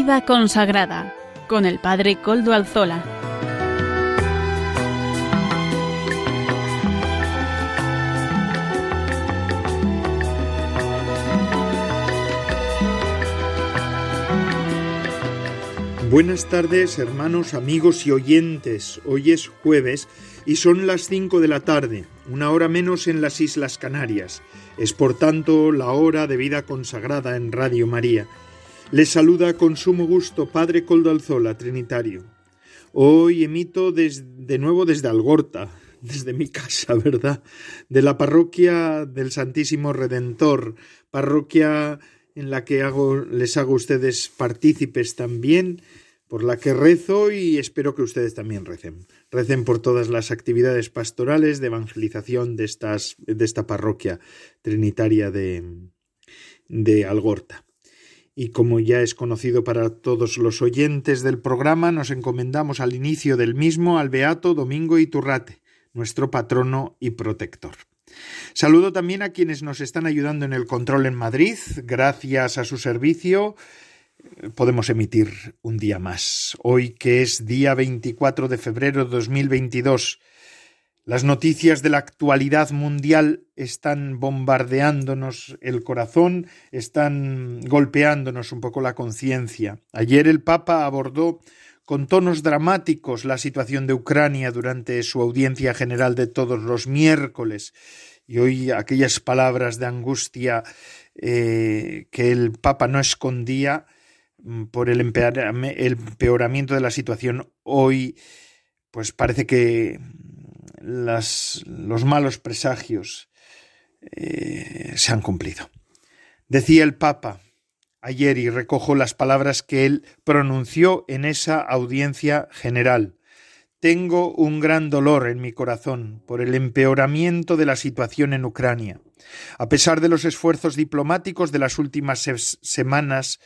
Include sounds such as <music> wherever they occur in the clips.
Vida consagrada con el Padre Coldo Alzola. Buenas tardes, hermanos, amigos y oyentes. Hoy es jueves y son las 5 de la tarde, una hora menos en las Islas Canarias. Es por tanto la hora de vida consagrada en Radio María. Les saluda con sumo gusto Padre Coldalzola, Trinitario. Hoy emito de nuevo desde Algorta, <laughs> desde mi casa, ¿verdad? De la parroquia del Santísimo Redentor, parroquia en la que les hago a ustedes partícipes también, por la que rezo y espero que ustedes también recen. Recen por todas las actividades pastorales de evangelización de, de esta parroquia trinitaria de, de Algorta. Y como ya es conocido para todos los oyentes del programa, nos encomendamos al inicio del mismo al Beato Domingo Iturrate, nuestro patrono y protector. Saludo también a quienes nos están ayudando en el control en Madrid. Gracias a su servicio eh, podemos emitir un día más. Hoy que es día 24 de febrero de 2022. Las noticias de la actualidad mundial están bombardeándonos el corazón, están golpeándonos un poco la conciencia. Ayer el Papa abordó con tonos dramáticos la situación de Ucrania durante su audiencia general de todos los miércoles y hoy aquellas palabras de angustia eh, que el Papa no escondía mm, por el empeoramiento de la situación hoy pues parece que las, los malos presagios eh, se han cumplido. Decía el Papa, ayer y recojo las palabras que él pronunció en esa audiencia general. Tengo un gran dolor en mi corazón por el empeoramiento de la situación en Ucrania. A pesar de los esfuerzos diplomáticos de las últimas semanas,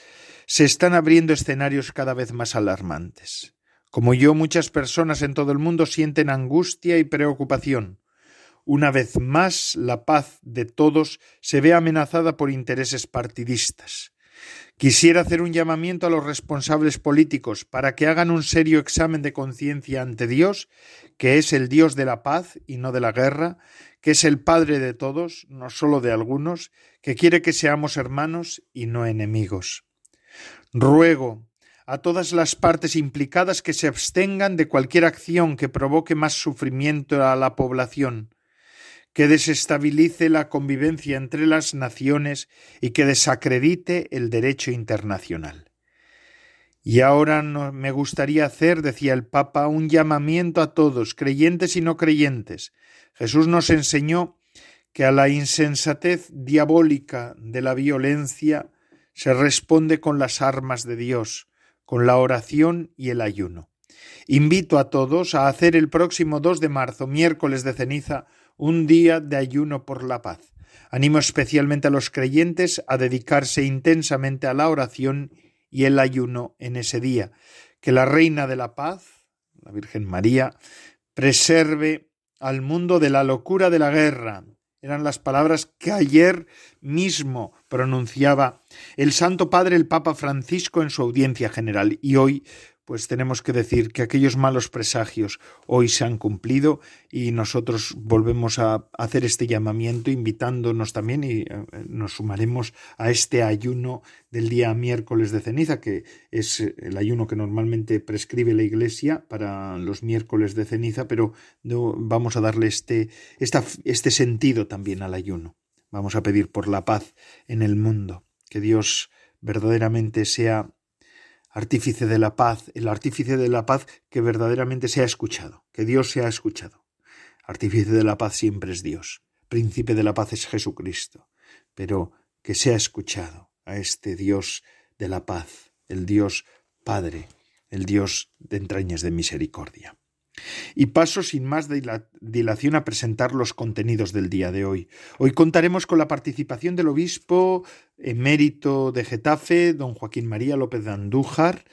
se están abriendo escenarios cada vez más alarmantes. Como yo, muchas personas en todo el mundo sienten angustia y preocupación. Una vez más, la paz de todos se ve amenazada por intereses partidistas. Quisiera hacer un llamamiento a los responsables políticos para que hagan un serio examen de conciencia ante Dios, que es el Dios de la paz y no de la guerra, que es el Padre de todos, no solo de algunos, que quiere que seamos hermanos y no enemigos. Ruego a todas las partes implicadas que se abstengan de cualquier acción que provoque más sufrimiento a la población, que desestabilice la convivencia entre las naciones y que desacredite el derecho internacional. Y ahora me gustaría hacer, decía el Papa, un llamamiento a todos, creyentes y no creyentes. Jesús nos enseñó que a la insensatez diabólica de la violencia se responde con las armas de Dios, con la oración y el ayuno. Invito a todos a hacer el próximo 2 de marzo, miércoles de ceniza, un día de ayuno por la paz. Animo especialmente a los creyentes a dedicarse intensamente a la oración y el ayuno en ese día. Que la Reina de la Paz, la Virgen María, preserve al mundo de la locura de la guerra. Eran las palabras que ayer mismo pronunciaba el Santo Padre el Papa Francisco en su audiencia general. Y hoy pues tenemos que decir que aquellos malos presagios hoy se han cumplido y nosotros volvemos a hacer este llamamiento invitándonos también y eh, nos sumaremos a este ayuno del día miércoles de ceniza, que es el ayuno que normalmente prescribe la Iglesia para los miércoles de ceniza, pero vamos a darle este, este sentido también al ayuno. Vamos a pedir por la paz en el mundo, que Dios verdaderamente sea artífice de la paz, el artífice de la paz que verdaderamente se ha escuchado, que Dios se ha escuchado. Artífice de la paz siempre es Dios, príncipe de la paz es Jesucristo, pero que se ha escuchado a este Dios de la paz, el Dios Padre, el Dios de entrañas de misericordia. Y paso sin más dilación a presentar los contenidos del día de hoy. Hoy contaremos con la participación del obispo emérito de Getafe, don Joaquín María López de Andújar,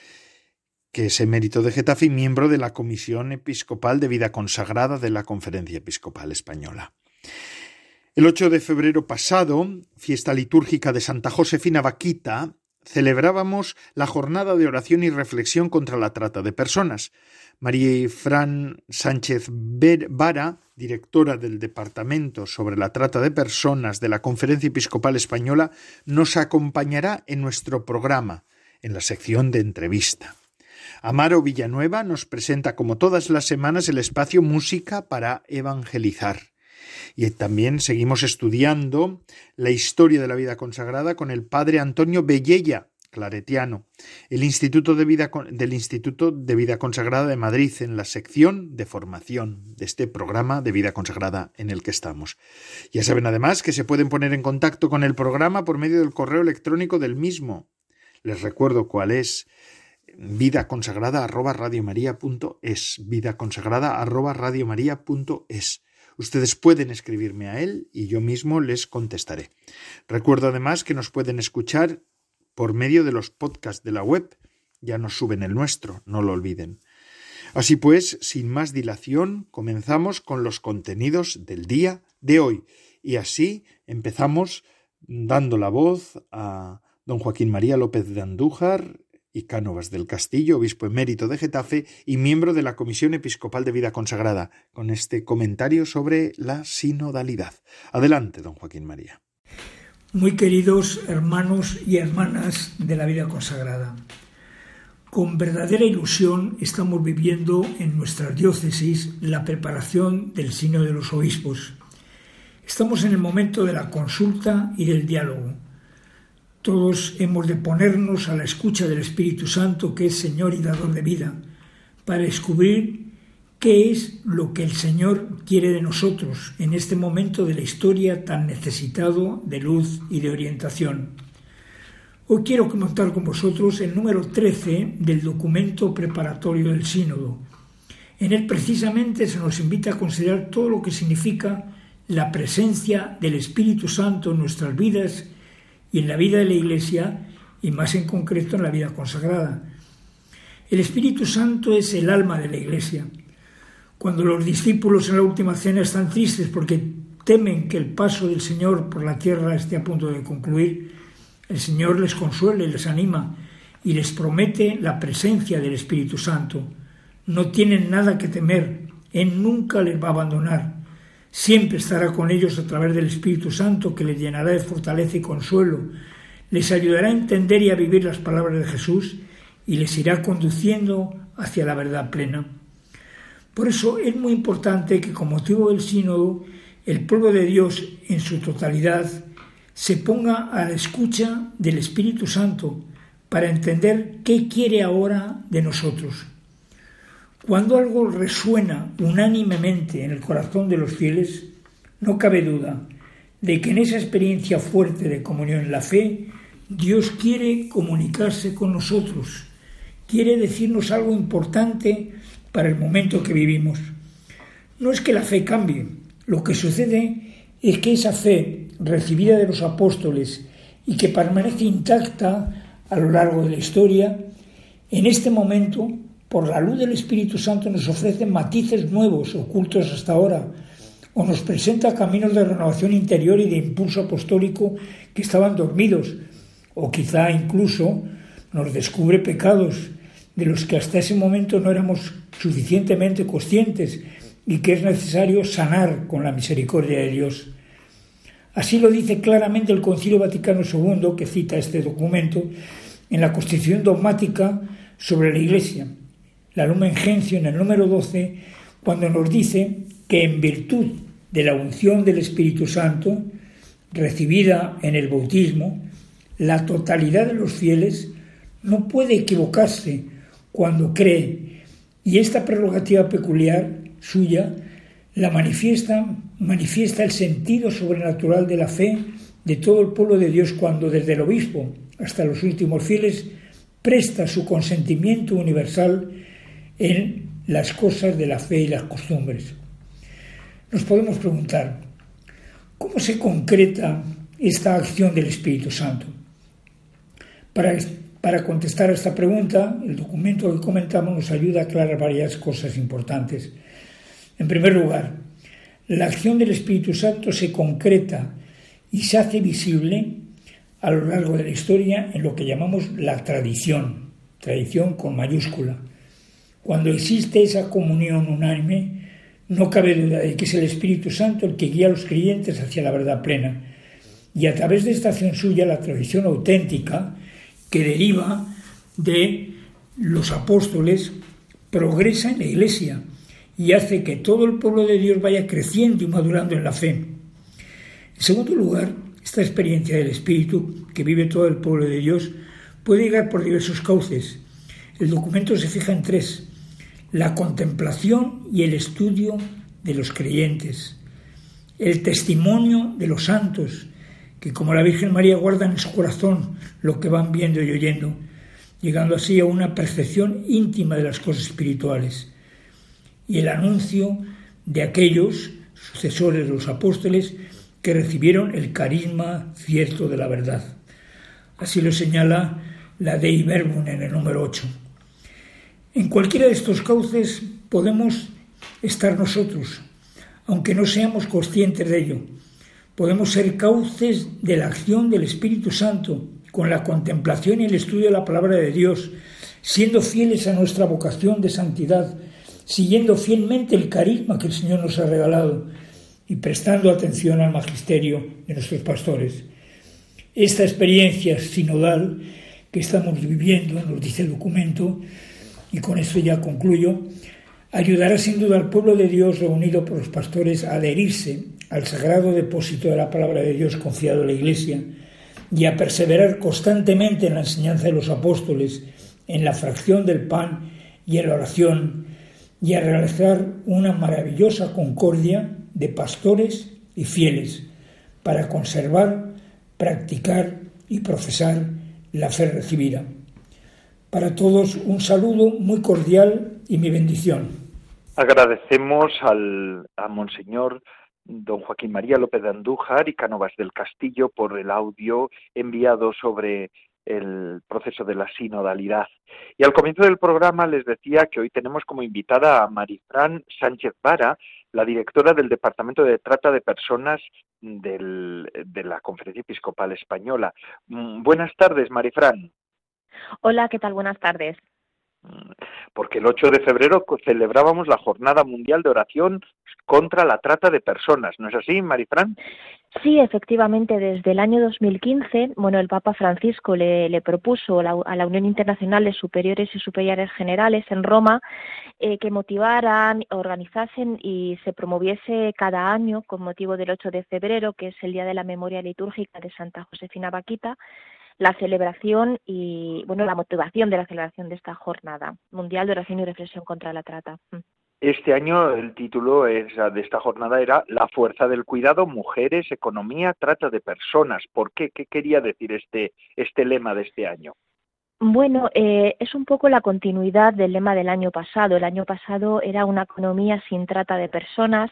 que es emérito de Getafe y miembro de la Comisión Episcopal de Vida Consagrada de la Conferencia Episcopal Española. El 8 de febrero pasado, fiesta litúrgica de Santa Josefina Vaquita, celebrábamos la jornada de oración y reflexión contra la trata de personas. María Fran Sánchez Vara, directora del Departamento sobre la Trata de Personas de la Conferencia Episcopal Española, nos acompañará en nuestro programa, en la sección de entrevista. Amaro Villanueva nos presenta como todas las semanas el espacio Música para Evangelizar. Y también seguimos estudiando la historia de la vida consagrada con el padre Antonio Bellella, claretiano, el Instituto de Vida, del Instituto de Vida Consagrada de Madrid, en la sección de formación de este programa de vida consagrada en el que estamos. Ya saben además que se pueden poner en contacto con el programa por medio del correo electrónico del mismo. Les recuerdo cuál es vida consagrada arroba radiomaria.es vida consagrada arroba radiomaria.es Ustedes pueden escribirme a él y yo mismo les contestaré. Recuerdo además que nos pueden escuchar por medio de los podcasts de la web. Ya nos suben el nuestro, no lo olviden. Así pues, sin más dilación, comenzamos con los contenidos del día de hoy. Y así empezamos dando la voz a don Joaquín María López de Andújar y Cánovas del Castillo, obispo emérito de Getafe y miembro de la Comisión Episcopal de Vida Consagrada, con este comentario sobre la sinodalidad. Adelante, don Joaquín María. Muy queridos hermanos y hermanas de la vida consagrada, con verdadera ilusión estamos viviendo en nuestra diócesis la preparación del Sino de los Obispos. Estamos en el momento de la consulta y del diálogo. Todos hemos de ponernos a la escucha del Espíritu Santo, que es Señor y dador de vida, para descubrir ¿Qué es lo que el Señor quiere de nosotros en este momento de la historia tan necesitado de luz y de orientación? Hoy quiero comentar con vosotros el número 13 del documento preparatorio del sínodo. En él precisamente se nos invita a considerar todo lo que significa la presencia del Espíritu Santo en nuestras vidas y en la vida de la Iglesia y más en concreto en la vida consagrada. El Espíritu Santo es el alma de la Iglesia cuando los discípulos en la última cena están tristes porque temen que el paso del Señor por la tierra esté a punto de concluir, el Señor les consuela y les anima y les promete la presencia del Espíritu Santo. No tienen nada que temer, Él nunca les va a abandonar. Siempre estará con ellos a través del Espíritu Santo que les llenará de fortaleza y consuelo, les ayudará a entender y a vivir las palabras de Jesús y les irá conduciendo hacia la verdad plena. Por eso es muy importante que con motivo del sínodo el pueblo de Dios en su totalidad se ponga a la escucha del Espíritu Santo para entender qué quiere ahora de nosotros. Cuando algo resuena unánimemente en el corazón de los fieles, no cabe duda de que en esa experiencia fuerte de comunión en la fe, Dios quiere comunicarse con nosotros, quiere decirnos algo importante para el momento que vivimos. No es que la fe cambie, lo que sucede es que esa fe recibida de los apóstoles y que permanece intacta a lo largo de la historia, en este momento, por la luz del Espíritu Santo, nos ofrece matices nuevos, ocultos hasta ahora, o nos presenta caminos de renovación interior y de impulso apostólico que estaban dormidos, o quizá incluso nos descubre pecados de los que hasta ese momento no éramos suficientemente conscientes y que es necesario sanar con la misericordia de Dios. Así lo dice claramente el Concilio Vaticano II, que cita este documento, en la Constitución dogmática sobre la Iglesia, la Lumen Gentium, en el número 12, cuando nos dice que en virtud de la unción del Espíritu Santo, recibida en el bautismo, la totalidad de los fieles no puede equivocarse cuando cree. Y esta prerrogativa peculiar suya la manifiesta, manifiesta el sentido sobrenatural de la fe de todo el pueblo de Dios cuando desde el obispo hasta los últimos fieles presta su consentimiento universal en las cosas de la fe y las costumbres. Nos podemos preguntar, ¿cómo se concreta esta acción del Espíritu Santo? Para para contestar a esta pregunta, el documento que comentamos nos ayuda a aclarar varias cosas importantes. En primer lugar, la acción del Espíritu Santo se concreta y se hace visible a lo largo de la historia en lo que llamamos la tradición, tradición con mayúscula. Cuando existe esa comunión unánime, no cabe duda de que es el Espíritu Santo el que guía a los creyentes hacia la verdad plena. Y a través de esta acción suya, la tradición auténtica, que deriva de los apóstoles, progresa en la Iglesia y hace que todo el pueblo de Dios vaya creciendo y madurando en la fe. En segundo lugar, esta experiencia del Espíritu que vive todo el pueblo de Dios puede llegar por diversos cauces. El documento se fija en tres. La contemplación y el estudio de los creyentes. El testimonio de los santos, que como la Virgen María guardan en su corazón lo que van viendo y oyendo, llegando así a una percepción íntima de las cosas espirituales. Y el anuncio de aquellos sucesores de los apóstoles que recibieron el carisma cierto de la verdad. Así lo señala la Dei Verbum en el número 8. En cualquiera de estos cauces podemos estar nosotros, aunque no seamos conscientes de ello. Podemos ser cauces de la acción del Espíritu Santo con la contemplación y el estudio de la palabra de Dios, siendo fieles a nuestra vocación de santidad, siguiendo fielmente el carisma que el Señor nos ha regalado y prestando atención al magisterio de nuestros pastores. Esta experiencia sinodal que estamos viviendo, nos dice el documento, y con esto ya concluyo, ayudará sin duda al pueblo de Dios reunido por los pastores a adherirse al sagrado depósito de la palabra de Dios confiado a la Iglesia y a perseverar constantemente en la enseñanza de los apóstoles, en la fracción del pan y en la oración, y a realizar una maravillosa concordia de pastores y fieles para conservar, practicar y profesar la fe recibida. Para todos un saludo muy cordial y mi bendición. Agradecemos al, a Monseñor don Joaquín María López de Andújar y Cánovas del Castillo por el audio enviado sobre el proceso de la sinodalidad. Y al comienzo del programa les decía que hoy tenemos como invitada a Marifran Sánchez Vara, la directora del Departamento de Trata de Personas de la Conferencia Episcopal Española. Mm, buenas tardes, Marifran. Hola, ¿qué tal? Buenas tardes. Porque el 8 de febrero celebrábamos la Jornada Mundial de Oración contra la Trata de Personas, ¿no es así, Marifran? Sí, efectivamente, desde el año 2015, bueno, el Papa Francisco le, propuso a la Unión Internacional de Superiores y Superiores Generales en Roma eh, que motivaran, organizasen y se promoviese cada año, con motivo del 8 de febrero, que es el Día de la Memoria Litúrgica de Santa Josefina Vaquita, la celebración y, bueno, la motivación de la celebración de esta jornada mundial de oración y reflexión contra la trata. Mm. Este año el título de esta jornada era La fuerza del cuidado, mujeres, economía, trata de personas. ¿Por qué? ¿Qué quería decir este, este lema de este año? Bueno, eh, es un poco la continuidad del lema del año pasado. El año pasado era una economía sin trata de personas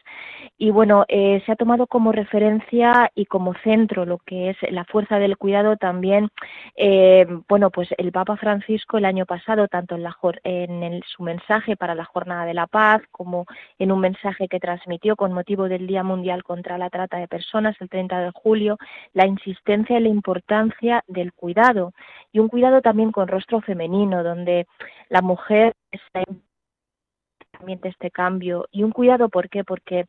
y bueno, eh, se ha tomado como referencia y como centro lo que es la fuerza del cuidado también. Eh, bueno, pues el Papa Francisco el año pasado, tanto en, la, en su mensaje para la Jornada de la Paz como en un mensaje que transmitió con motivo del Día Mundial contra la Trata de Personas el 30 de julio, la insistencia en la importancia del cuidado y un cuidado también con rostro femenino, donde la mujer está también este cambio. Y un cuidado, ¿por qué? Porque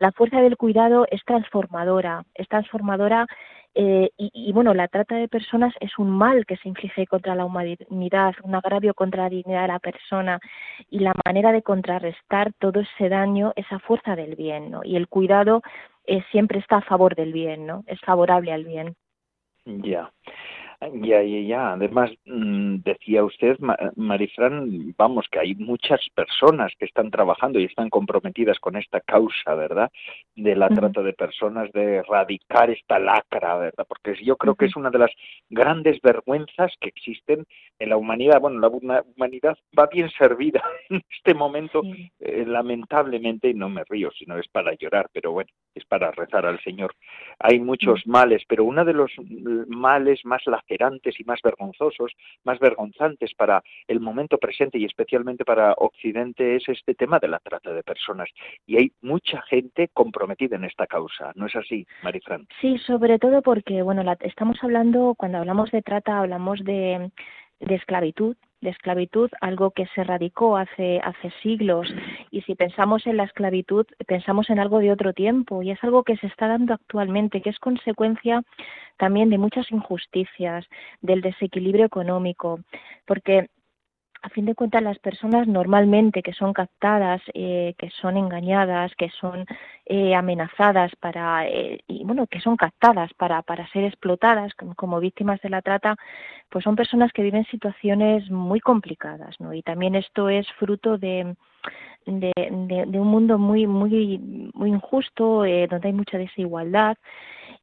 la fuerza del cuidado es transformadora, es transformadora eh, y, bueno, la trata de personas es un mal que se inflige contra la humanidad, un agravio contra la dignidad de la persona y la manera de contrarrestar todo ese daño, esa fuerza del bien, ¿no? Y el cuidado eh, siempre está a favor del bien, ¿no? Es favorable al bien. Ya. Ya, ya, ya. Además, mm, decía usted, Marifran, vamos, que hay muchas personas que están trabajando y están comprometidas con esta causa, ¿verdad? De la trata de personas, de erradicar esta lacra, ¿verdad? Porque yo creo que es una de las grandes vergüenzas que existen en la humanidad. Bueno, la humanidad va bien servida <laughs> en este momento, eh, lamentablemente, y no me río, sino es para llorar, pero bueno, es para rezar al Señor. Hay muchos males, pero uno de los males más lacerantes y más vergonzosos, más vergonzantes para el momento presente y especialmente para Occidente es este tema de la trata de personas. Y hay mucha gente comprometida en esta causa, ¿no es así, Marifran? Sí, sobre todo porque, bueno, estamos hablando, cuando hablamos de trata, hablamos de de esclavitud, de esclavitud, algo que se radicó hace, hace siglos. Y si pensamos en la esclavitud, pensamos en algo de otro tiempo. Y es algo que se está dando actualmente, que es consecuencia también de muchas injusticias, del desequilibrio económico. Porque a fin de cuentas las personas normalmente que son captadas, eh, que son engañadas, que son eh, amenazadas para eh, y bueno que son captadas para, para ser explotadas como, víctimas de la trata, pues son personas que viven situaciones muy complicadas, ¿no? Y también esto es fruto de de, de, un mundo muy muy muy injusto donde hay mucha desigualdad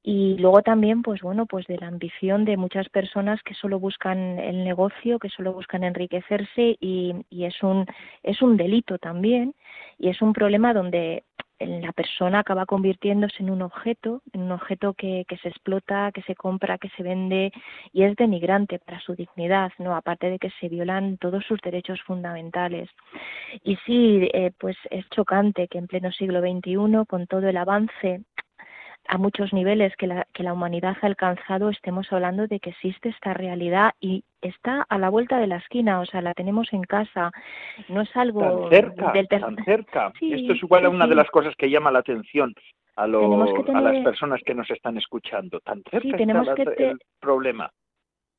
y luego también pues bueno pues de la ambición de muchas personas que solo buscan el negocio que solo buscan enriquecerse y, y es un es un delito también y es un problema donde la persona acaba convirtiéndose en un objeto, en un objeto que, que, se explota, que se compra, que se vende y es denigrante para su dignidad, ¿no? Aparte de que se violan todos sus derechos fundamentales. Y sí, eh, pues es chocante que en pleno siglo XXI, con todo el avance a muchos niveles que la, que la humanidad ha alcanzado, estemos hablando de que existe esta realidad y está a la vuelta de la esquina, o sea, la tenemos en casa. No es algo tan cerca, del tan cerca. <laughs> Esto es igual a una de las cosas que llama la atención a, los, a las personas que nos están escuchando. Tan cerca tenemos está que el problema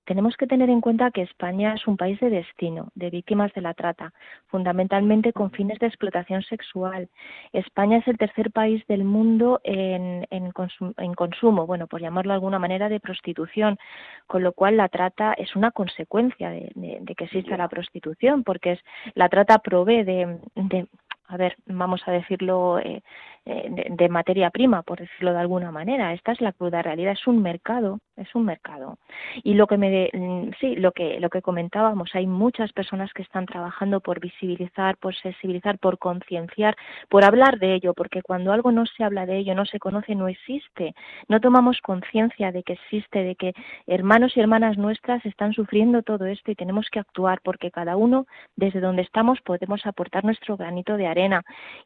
tenemos que tener en cuenta que España es un país de destino de víctimas de la trata, fundamentalmente con fines de explotación sexual. España es el tercer país del mundo en, en, consumo, bueno, por llamarlo de alguna manera, de prostitución, con lo cual la trata es una consecuencia de, que exista la prostitución, porque es, la trata provee de, de a ver, vamos a decirlo, eh, eh, de, materia prima, por decirlo de alguna manera. Esta es la cruda realidad, es un mercado, es un mercado. Y lo que me, mm, sí, lo que lo que comentábamos, hay muchas personas que están trabajando por visibilizar, por sensibilizar, por concienciar, por hablar de ello, porque cuando algo no se habla de ello, no se conoce, no existe. No tomamos conciencia de que existe, de que hermanos y hermanas nuestras están sufriendo todo esto y tenemos que actuar porque cada uno desde donde estamos podemos aportar nuestro granito de arena.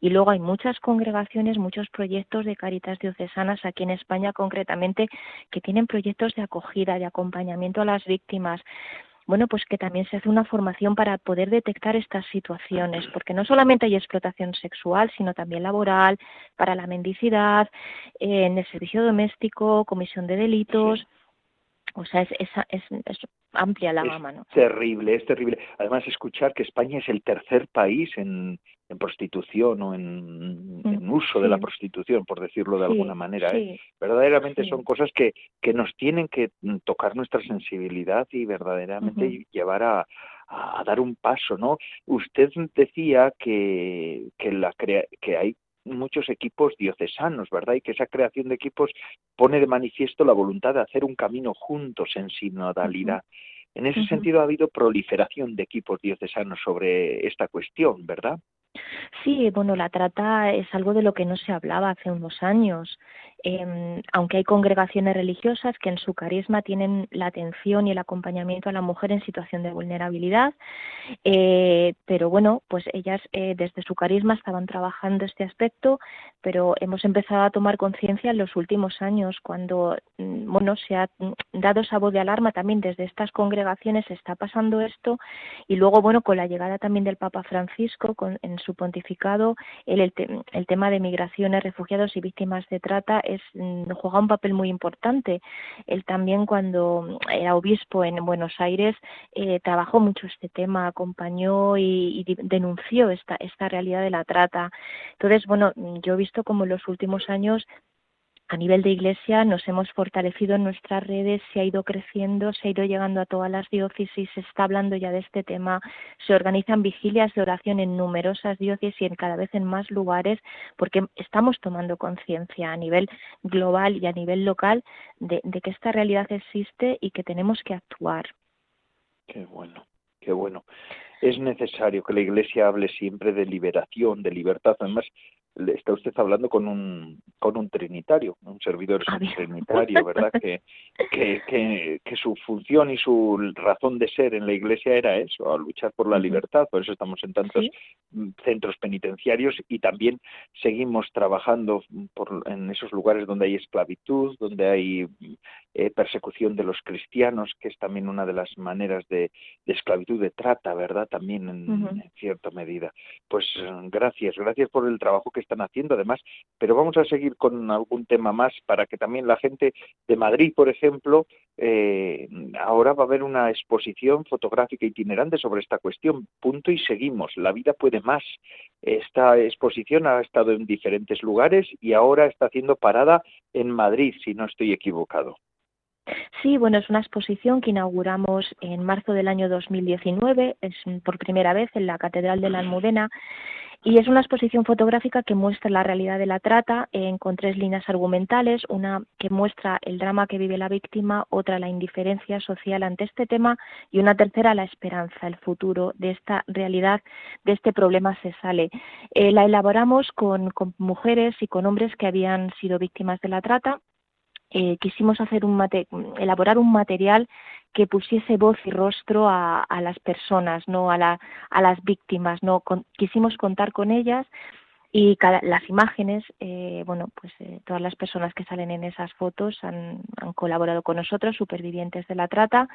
Y luego hay muchas congregaciones muchos proyectos de caritas diocesanas aquí en España concretamente que tienen proyectos de acogida, de acompañamiento a las víctimas bueno, pues que también se hace una formación para poder detectar estas situaciones, porque no solamente hay explotación sexual, sino también laboral, para la mendicidad, en el servicio doméstico, comisión de delitos. O sea, es, es, es, amplia la gama, ¿no? Terrible, es terrible. Además, escuchar que España es el tercer país en, en prostitución o en, mm, uso de la prostitución, por decirlo de alguna manera. ¿eh? Verdaderamente son cosas que, que nos tienen que mm, tocar nuestra sensibilidad y verdaderamente llevar a, a, dar un paso, ¿no? Usted decía que, que, la que hay muchos equipos diocesanos, ¿verdad? Y que esa creación de equipos pone de manifiesto la voluntad de hacer un camino juntos en sinodalidad. En ese sentido ha habido proliferación de equipos diocesanos sobre esta cuestión, ¿verdad? Sí, bueno, la trata es algo de lo que no se hablaba hace unos años. Eh, aunque hay congregaciones religiosas que en su carisma tienen la atención y el acompañamiento a la mujer en situación de vulnerabilidad, eh, pero bueno, pues ellas eh, desde su carisma estaban trabajando este aspecto, pero hemos empezado a tomar conciencia en los últimos años cuando, mm, bueno, se ha dado esa de alarma también desde estas congregaciones, está pasando esto y luego, bueno, con la llegada también del Papa Francisco con, en su pontificado, el, el, el tema de migraciones, refugiados y víctimas de trata es, mm, juega un papel muy importante. Él también cuando era obispo en Buenos Aires eh, trabajó mucho este tema, acompañó y, y, denunció esta, esta realidad de la trata. Entonces, bueno, yo he visto como en los últimos años a nivel de iglesia nos hemos fortalecido en nuestras redes, se ha ido creciendo, se ha ido llegando a todas las diócesis, se está hablando ya de este tema, se organizan vigilias de oración en numerosas diócesis y en cada vez en más lugares, porque estamos tomando conciencia a nivel global y a nivel local de, de que esta realidad existe y que tenemos que actuar. Qué bueno, qué bueno. Es necesario que la Iglesia hable siempre de liberación, de libertad. Además, está usted hablando con un, con un trinitario, un servidor trinitario, ¿verdad? Que, que, que, que, su función y su razón de ser en la Iglesia era eso, a luchar por la libertad, por eso estamos en tantos centros penitenciarios y también seguimos trabajando por, en esos lugares donde hay esclavitud, donde hay eh, persecución de los cristianos, que es también una de las maneras de, de esclavitud, de trata, ¿verdad? También en, en cierta medida. Pues gracias, gracias por el trabajo que están haciendo, además, pero vamos a seguir con algún tema más para que también la gente de Madrid, por ejemplo, eh, ahora va a haber una exposición fotográfica itinerante sobre esta cuestión. Punto y seguimos. La vida puede más. Esta exposición ha estado en diferentes lugares y ahora está haciendo parada en Madrid, si no estoy equivocado. Sí, bueno, es una exposición que inauguramos en marzo del año 2019, es por primera vez en la Catedral de la Almudena y es una exposición fotográfica que muestra la realidad de la trata en, con tres líneas argumentales, una que muestra el drama que vive la víctima, otra la indiferencia social ante este tema y una tercera la esperanza, el futuro de esta realidad, de este problema se sale. Eh, la elaboramos con, con mujeres y con hombres que habían sido víctimas de la trata eh, quisimos hacer un mate elaborar un material que pusiese voz y rostro a, a las personas, no a, la, a las víctimas, no con, quisimos contar con ellas y cada, las imágenes, eh, bueno, pues eh, todas las personas que salen en esas fotos han, han colaborado con nosotros, supervivientes de la trata,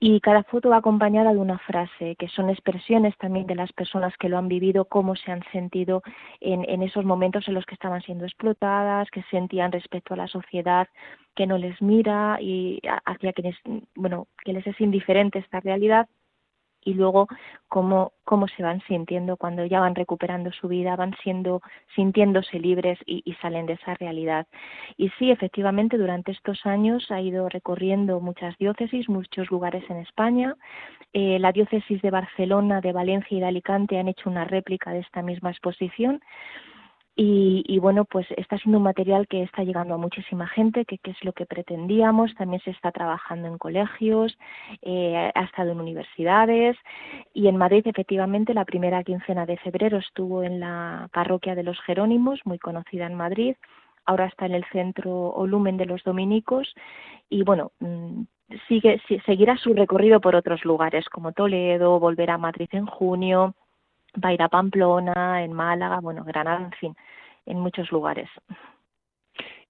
y cada foto va acompañada de una frase, que son expresiones también de las personas que lo han vivido, cómo se han sentido en, en esos momentos en los que estaban siendo explotadas, que sentían respecto a la sociedad que no les mira y hacia quienes, bueno, que les es indiferente esta realidad y luego cómo, cómo se van sintiendo cuando ya van recuperando su vida, van siendo, sintiéndose libres y, salen de esa realidad. Y sí, efectivamente, durante estos años ha ido recorriendo muchas diócesis, muchos lugares en España. Eh, la diócesis de Barcelona, de Valencia y de Alicante han hecho una réplica de esta misma exposición. Y, y, bueno, pues está siendo un material que está llegando a muchísima gente, que, es lo que pretendíamos. También se está trabajando en colegios, eh, ha estado en universidades y en Madrid, efectivamente, la primera quincena de febrero estuvo en la parroquia de los Jerónimos, muy conocida en Madrid. Ahora está en el centro Olumen de los Dominicos y bueno, mm, sigue, seguirá su recorrido por otros lugares como Toledo, volverá a Madrid en junio va ir a Pamplona, en Málaga, bueno, Granada, en fin, en muchos lugares.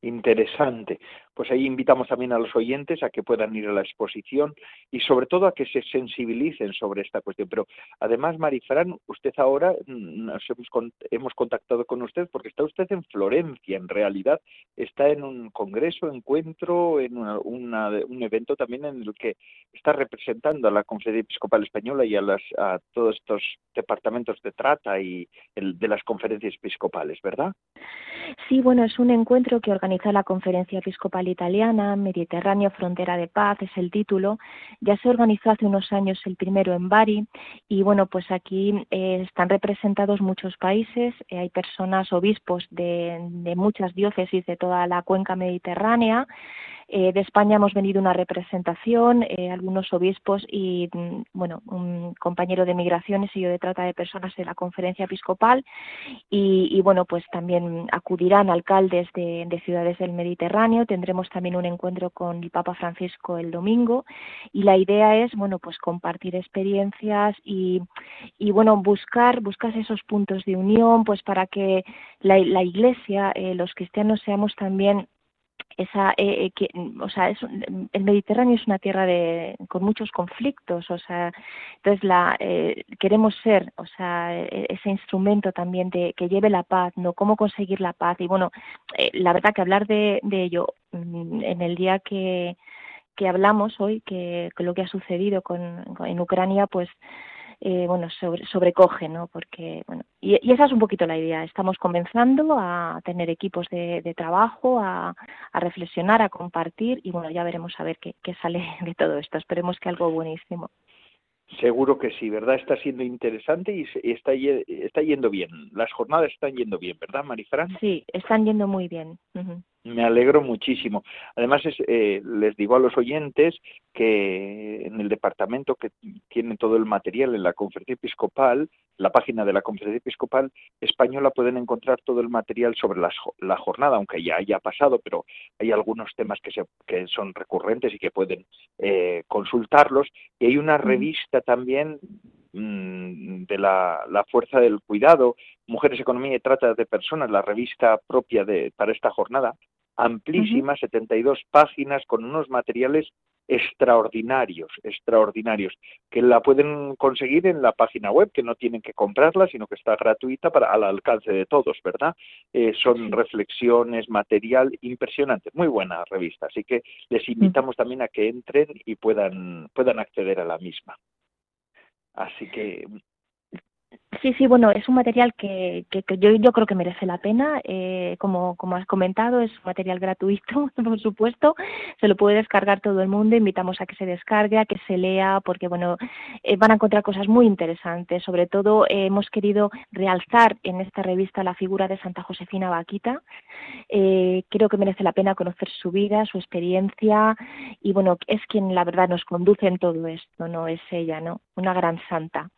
Interesante. Pues ahí invitamos también a los oyentes a que puedan ir a la exposición y sobre todo a que se sensibilicen sobre esta cuestión. Pero además, Marifran, usted ahora mm, nos hemos, hemos contactado con usted porque está usted en Florencia, en realidad está en un congreso, encuentro, en una, una, un evento también en el que está representando a la Conferencia Episcopal Española y a, las, a todos estos departamentos de trata y el, de las conferencias episcopales, ¿verdad? Sí, bueno, es un encuentro que organiza la Conferencia Episcopal Italiana, Mediterráneo Frontera de Paz es el título. Ya se organizó hace unos años el primero en Bari y bueno, pues aquí eh, están representados muchos países, eh, hay personas, obispos de, de, muchas diócesis de toda la cuenca mediterránea. Eh, de España hemos venido una representación, eh, algunos obispos y, mm, bueno, un compañero de migraciones y yo de trata de personas de la conferencia episcopal y, bueno, pues también acudirán alcaldes de, de ciudades del Mediterráneo. Tendremos también un encuentro con el Papa Francisco el domingo y la idea es, bueno, pues compartir experiencias y, y bueno, buscar, buscar esos puntos de unión, pues para que la, la Iglesia, eh, los cristianos seamos también esa eh, que o sea es, el Mediterráneo es una tierra de con muchos conflictos o sea entonces la eh, queremos ser o sea ese instrumento también de que lleve la paz no cómo conseguir la paz. Y bueno eh, la verdad que hablar de, ello en el día que que hablamos hoy que, que lo que ha sucedido con, en Ucrania pues eh, bueno, sobre, sobrecoge, ¿no? Porque, bueno, y, y, esa es un poquito la idea. Estamos comenzando a tener equipos de, de trabajo, a, a, reflexionar, a compartir y, bueno, ya veremos a ver qué, qué sale de todo esto. Esperemos que algo buenísimo. Seguro que sí, ¿verdad? Está siendo interesante y está, está yendo bien. Las jornadas están yendo bien, ¿verdad, Marifran? Sí, están yendo muy bien. Uh -huh. Me alegro muchísimo. Además, eh, les digo a los oyentes que en el departamento que tiene todo el material en la conferencia episcopal, la página de la conferencia episcopal española pueden encontrar todo el material sobre la, jornada, aunque ya haya pasado, pero hay algunos temas que, se, que son recurrentes y que pueden eh, consultarlos. Y hay una revista también mm, de la, la, Fuerza del Cuidado, Mujeres, Economía y Trata de Personas, la revista propia de, para esta jornada, amplísima, 72 páginas con unos materiales extraordinarios, extraordinarios, que la pueden conseguir en la página web, que no tienen que comprarla, sino que está gratuita para al alcance de todos, ¿verdad? Eh, son reflexiones, material impresionante, muy buena revista, así que les invitamos también a que entren y puedan puedan acceder a la misma. Así que Sí, sí, bueno, es un material que, que, yo, yo creo que merece la pena. Eh, como, como has comentado, es un material gratuito, <laughs> por supuesto. Se lo puede descargar todo el mundo. Invitamos a que se descargue, a que se lea, porque, bueno, eh, van a encontrar cosas muy interesantes. Sobre todo, eh, hemos querido realzar en esta revista la figura de Santa Josefina Vaquita. creo que merece la pena conocer su vida, su experiencia. Y, bueno, es quien, la verdad, nos conduce en todo esto, ¿no? Es ella, ¿no? Una gran santa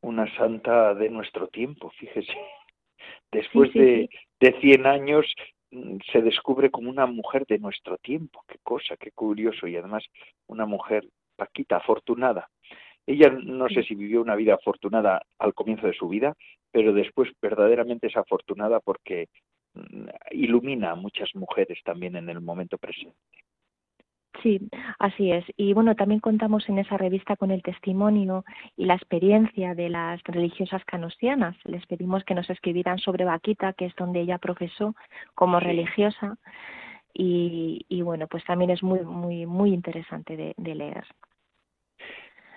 una santa de nuestro tiempo, fíjese. <laughs> Después de, de 100 años mm, se descubre como una mujer de nuestro tiempo. Qué cosa, qué curioso. Y además una mujer paquita, afortunada. Ella no sé si vivió una vida afortunada al comienzo de su vida, pero después verdaderamente es afortunada porque mm, ilumina a muchas mujeres también en el momento presente. Sí, así es. Y bueno, también contamos en esa revista con el testimonio y la experiencia de las religiosas canosianas. Les pedimos que nos escribieran sobre Vaquita, que es donde ella profesó como religiosa. Y, y, bueno, pues también es muy, muy, muy interesante de, de leer.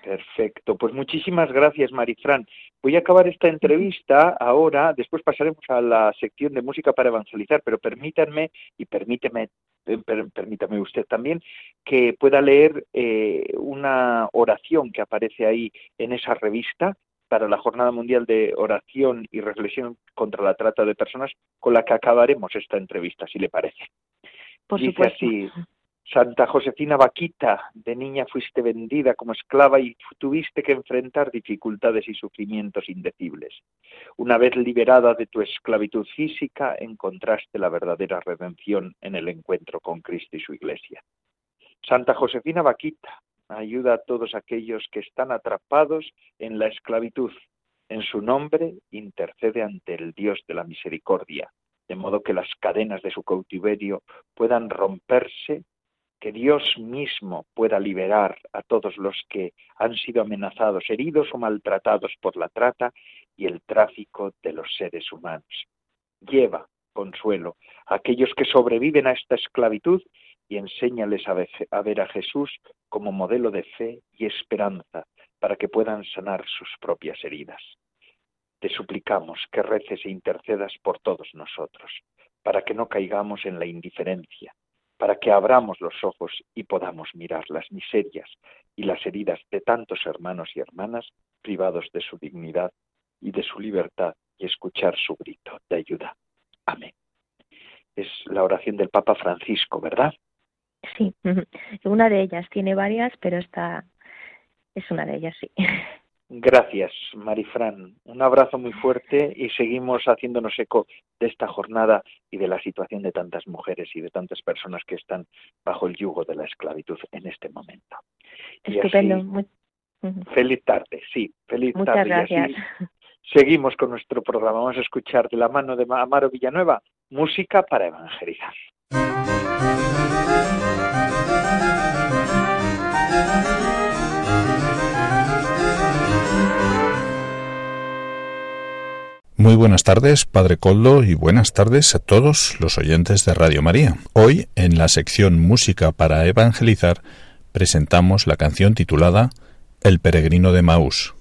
Perfecto, pues muchísimas gracias, Marifran. Voy a acabar esta entrevista ahora, después pasaremos a la sección de música para evangelizar, pero permítanme y permíteme eh, permítame usted también, que pueda leer eh, una oración que aparece ahí en esa revista para la Jornada Mundial de Oración y Reflexión contra la Trata de Personas, con la que acabaremos esta entrevista, si le parece. Por Dice supuesto. así, Santa Josefina Vaquita, de niña fuiste vendida como esclava y tuviste que enfrentar dificultades y sufrimientos indecibles. Una vez liberada de tu esclavitud física, encontraste la verdadera redención en el encuentro con Cristo y su Iglesia. Santa Josefina Vaquita, ayuda a todos aquellos que están atrapados en la esclavitud. En su nombre intercede ante el Dios de la misericordia, de modo que las cadenas de su cautiverio puedan romperse que Dios mismo pueda liberar a todos los que han sido amenazados, heridos o maltratados por la trata y el tráfico de los seres humanos. Lleva consuelo a aquellos que sobreviven a esta esclavitud y enséñales a ver a Jesús como modelo de fe y esperanza para que puedan sanar sus propias heridas. Te suplicamos que reces e intercedas por todos nosotros, para que no caigamos en la indiferencia, para que abramos los ojos y podamos mirar las miserias y las heridas de tantos hermanos y hermanas privados de su dignidad y de su libertad y escuchar su grito de ayuda. Amén. Es la oración del Papa Francisco, ¿verdad? Sí, una de ellas, tiene varias, pero esta es una de ellas, sí. Gracias, Marifran. Un abrazo muy fuerte y seguimos haciéndonos eco de esta jornada y de la situación de tantas mujeres y de tantas personas que están bajo el yugo de la esclavitud en este momento. Estupendo. Feliz tarde, sí, feliz Muchas tarde. Gracias. seguimos con nuestro programa. Vamos a escuchar de la mano de Amaro Villanueva música para evangelizar. Muy buenas tardes, Padre Coldo, y buenas tardes a todos los oyentes de Radio María. Hoy, en la sección Música para Evangelizar, presentamos la canción titulada El peregrino de Maús,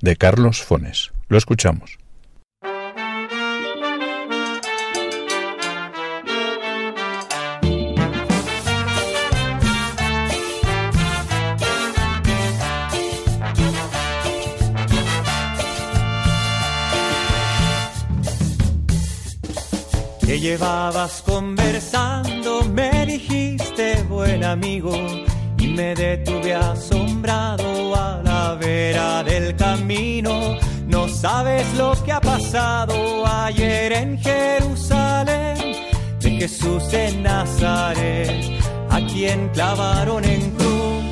de Carlos Fones. Lo escuchamos. Llevabas conversando, me dijiste buen amigo y me detuve asombrado a la vera del camino. No sabes lo que ha pasado ayer en Jerusalén de Jesús de Nazaret, a quien clavaron en cruz.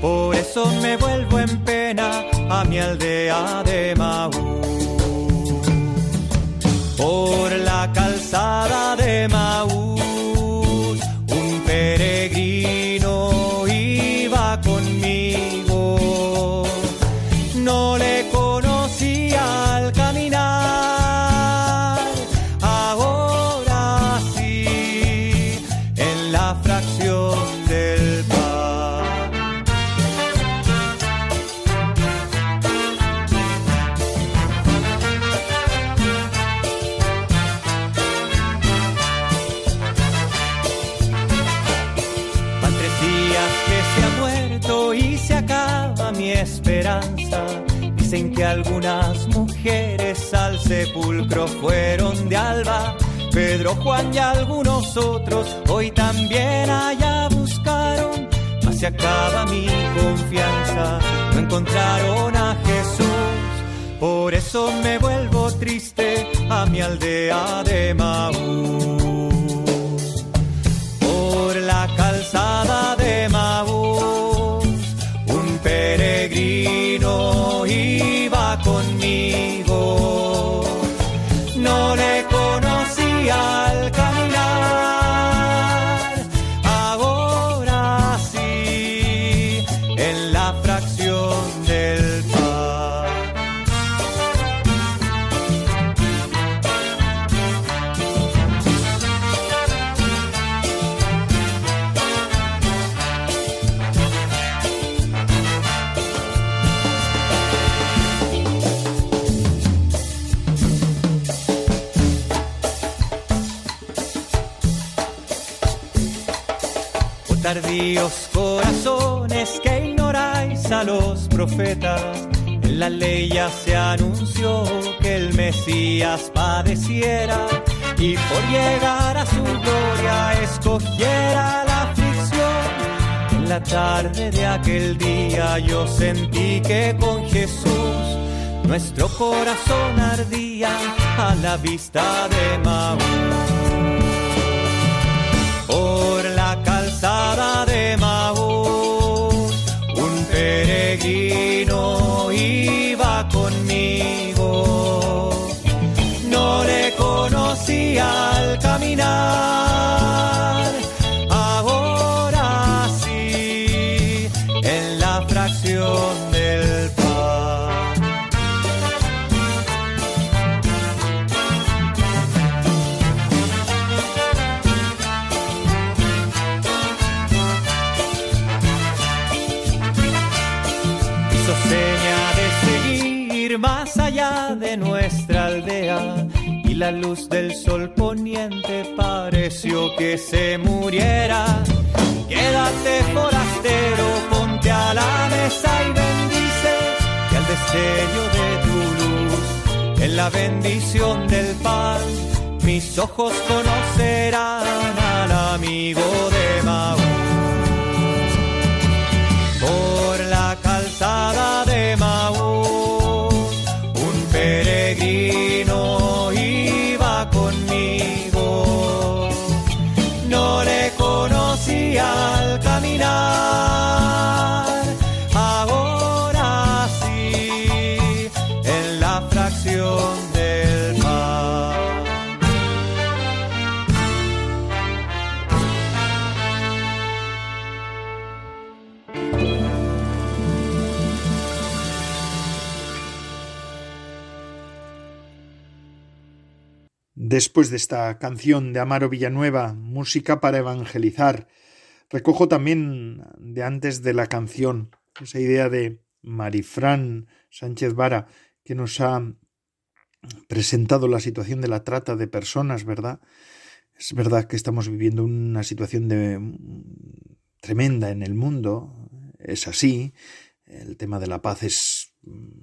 Por eso me vuelvo en pena a mi aldea de Maús por la calzada sepulcro fueron de alba. Pedro, Juan y algunos otros hoy también allá buscaron. Mas se acaba mi confianza, no encontraron a Jesús. Por eso me vuelvo triste a mi aldea de Maús por la calzada tardíos corazones que ignoráis a los profetas, en la ley ya se anunció que el Mesías padeciera y por llegar a su gloria escogiera la aflicción. En la tarde de aquel día yo sentí que con Jesús nuestro corazón ardía a la vista de Maús la luz del sol poniente pareció que se muriera. Quédate forastero, ponte a la mesa y bendice que al destello de tu luz, en la bendición del pan, mis ojos conocerán al amigo de Maús por la calzada de Maús. Después de esta canción de Amaro Villanueva, música para evangelizar, recojo también de antes de la canción esa idea de Marifran Sánchez Vara, que nos ha presentado la situación de la trata de personas, ¿verdad? Es verdad que estamos viviendo una situación de tremenda en el mundo, es así. El tema de la paz es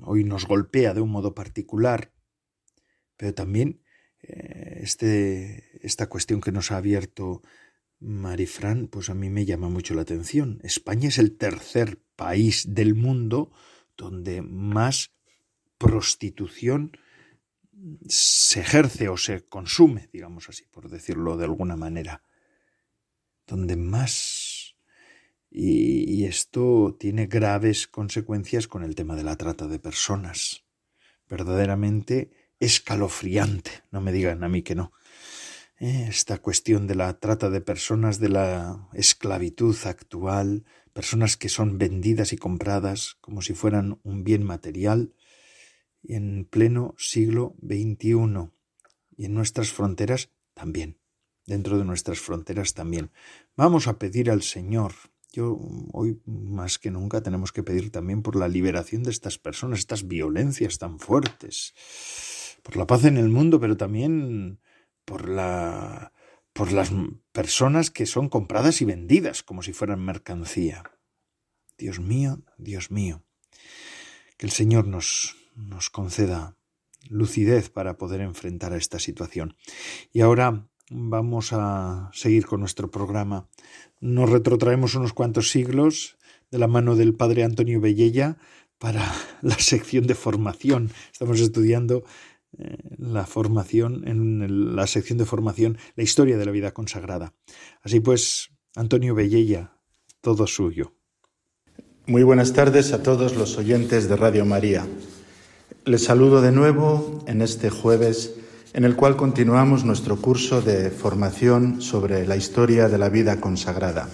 hoy nos golpea de un modo particular, pero también este, esta cuestión que nos ha abierto Marifran, pues a mí me llama mucho la atención. España es el tercer país del mundo donde más prostitución se ejerce o se consume, digamos así, por decirlo de alguna manera, donde más... Y, esto tiene graves consecuencias con el tema de la trata de personas. Verdaderamente escalofriante, no me digan a mí que no. Eh, esta cuestión de la trata de personas, de la esclavitud actual, personas que son vendidas y compradas como si fueran un bien material, en pleno siglo XXI y en nuestras fronteras también, dentro de nuestras fronteras también. Vamos a pedir al Señor. Yo hoy más que nunca tenemos que pedir también por la liberación de estas personas, estas violencias tan fuertes, por la paz en el mundo, pero también por la por las personas que son compradas y vendidas como si fueran mercancía. Dios mío, Dios mío. Que el Señor nos nos conceda lucidez para poder enfrentar a esta situación. Y ahora vamos a seguir con nuestro programa. Nos retrotraemos unos cuantos siglos de la mano del padre Antonio Bellella para la sección de formación. Estamos estudiando la formación en la sección de formación, la historia de la vida consagrada. Así pues, Antonio Bellella, todo suyo. Muy buenas tardes a todos los oyentes de Radio María. Les saludo de nuevo en este jueves en el cual continuamos nuestro curso de formación sobre la historia de la vida consagrada.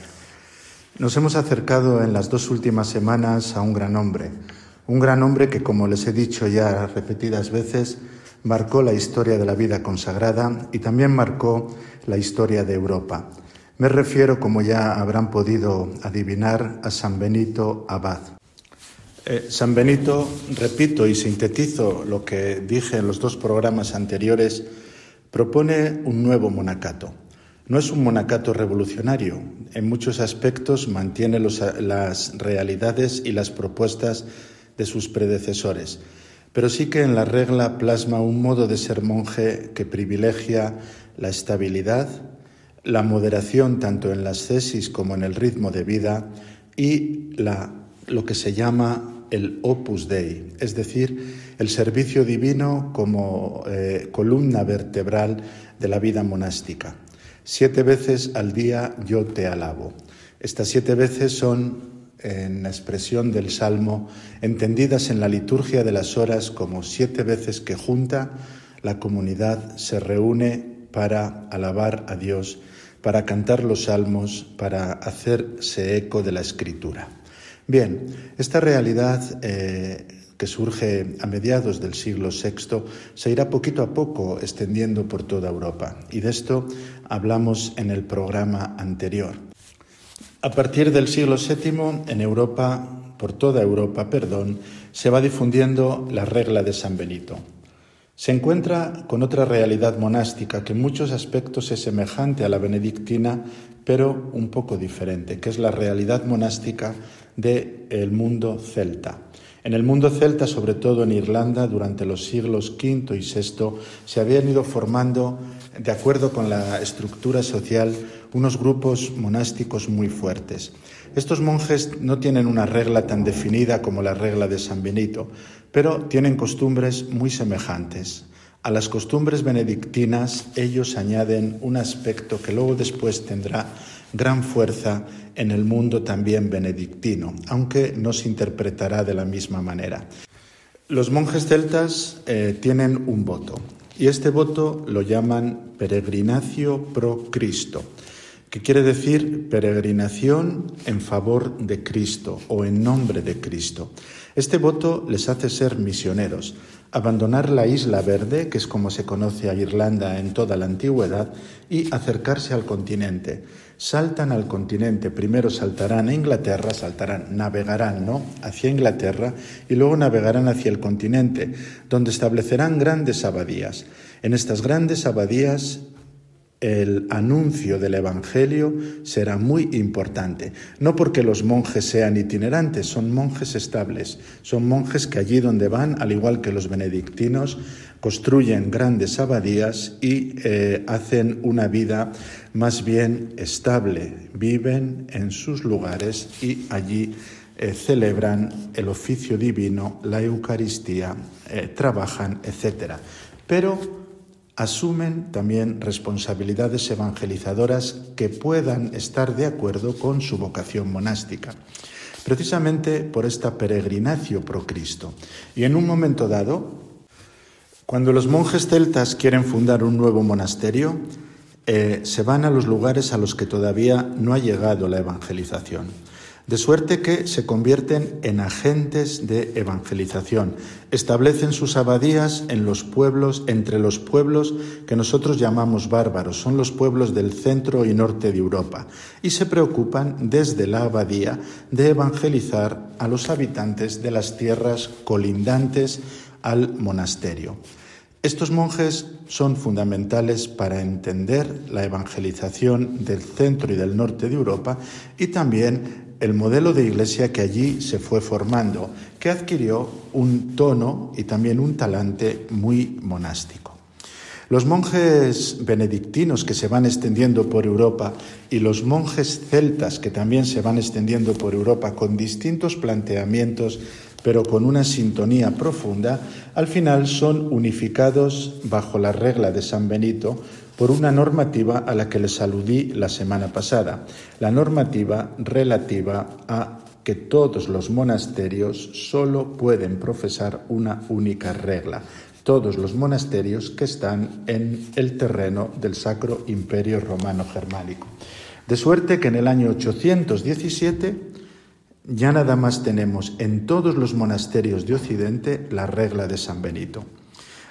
Nos hemos acercado en las dos últimas semanas a un gran hombre, un gran hombre que, como les he dicho ya repetidas veces, marcó la historia de la vida consagrada y también marcó la historia de Europa. Me refiero, como ya habrán podido adivinar, a San Benito Abad. Eh, San Benito, repito y sintetizo lo que dije en los dos programas anteriores, propone un nuevo monacato. No es un monacato revolucionario, en muchos aspectos mantiene las realidades y las propuestas de sus predecesores, pero sí que en la regla plasma un modo de ser monje que privilegia la estabilidad, la moderación tanto en las cesis como en el ritmo de vida y la, lo que se llama el opus dei, es decir, el servicio divino como eh, columna vertebral de la vida monástica. Siete veces al día yo te alabo. Estas siete veces son, en la expresión del Salmo, entendidas en la liturgia de las horas como siete veces que junta la comunidad se reúne para alabar a Dios, para cantar los salmos, para hacerse eco de la escritura. Bien, esta realidad eh, que surge a mediados del siglo VI se irá poquito a poco extendiendo por toda Europa y de esto hablamos en el programa anterior. A partir del siglo VII en Europa, por toda Europa, perdón, se va difundiendo la regla de San Benito. Se encuentra con otra realidad monástica que en muchos aspectos es semejante a la benedictina, pero un poco diferente, que es la realidad monástica del mundo celta. En el mundo celta, sobre todo en Irlanda, durante los siglos V y VI, se habían ido formando, de acuerdo con la estructura social, unos grupos monásticos muy fuertes. Estos monjes no tienen una regla tan definida como la regla de San Benito, pero tienen costumbres muy semejantes. A las costumbres benedictinas ellos añaden un aspecto que luego después tendrá gran fuerza en el mundo también benedictino, aunque no se interpretará de la misma manera. Los monjes celtas eh, tienen un voto y este voto lo llaman peregrinacio pro Cristo, que quiere decir peregrinación en favor de Cristo o en nombre de Cristo. Este voto les hace ser misioneros, abandonar la isla verde, que es como se conoce a Irlanda en toda la antigüedad, y acercarse al continente saltan al continente. Primero saltarán a Inglaterra, saltarán, navegarán, ¿no? Hacia Inglaterra y luego navegarán hacia el continente, donde establecerán grandes abadías. En estas grandes abadías el anuncio del Evangelio será muy importante. No porque los monjes sean itinerantes, son monjes estables, son monjes que allí donde van, al igual que los benedictinos, construyen grandes abadías y eh, hacen una vida más bien estable, viven en sus lugares y allí eh, celebran el oficio divino, la Eucaristía, eh, trabajan, etc. Pero asumen también responsabilidades evangelizadoras que puedan estar de acuerdo con su vocación monástica precisamente por esta peregrinacio pro Cristo. Y en un momento dado, cuando los monjes celtas quieren fundar un nuevo monasterio, eh, se van a los lugares a los que todavía no ha llegado la evangelización de suerte que se convierten en agentes de evangelización. Establecen sus abadías en los pueblos, entre los pueblos que nosotros llamamos bárbaros, son los pueblos del centro y norte de Europa, y se preocupan desde la abadía de evangelizar a los habitantes de las tierras colindantes al monasterio. Estos monjes son fundamentales para entender la evangelización del centro y del norte de Europa y también el modelo de iglesia que allí se fue formando, que adquirió un tono y también un talante muy monástico. Los monjes benedictinos que se van extendiendo por Europa y los monjes celtas que también se van extendiendo por Europa con distintos planteamientos, pero con una sintonía profunda, al final son unificados bajo la regla de San Benito por una normativa a la que les aludí la semana pasada, la normativa relativa a que todos los monasterios solo pueden profesar una única regla, todos los monasterios que están en el terreno del Sacro Imperio Romano Germánico. De suerte que en el año 817 ya nada más tenemos en todos los monasterios de Occidente la regla de San Benito.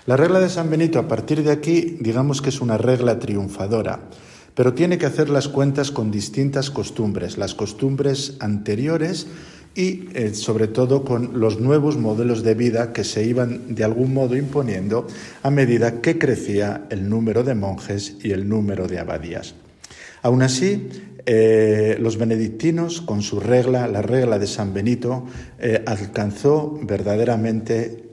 La regla de San Benito a partir de aquí digamos que es una regla triunfadora, pero tiene que hacer las cuentas con distintas costumbres, las costumbres anteriores y eh, sobre todo con los nuevos modelos de vida que se iban de algún modo imponiendo a medida que crecía el número de monjes y el número de abadías. Aún así, eh, los benedictinos, con su regla, la regla de San Benito, eh, alcanzó verdaderamente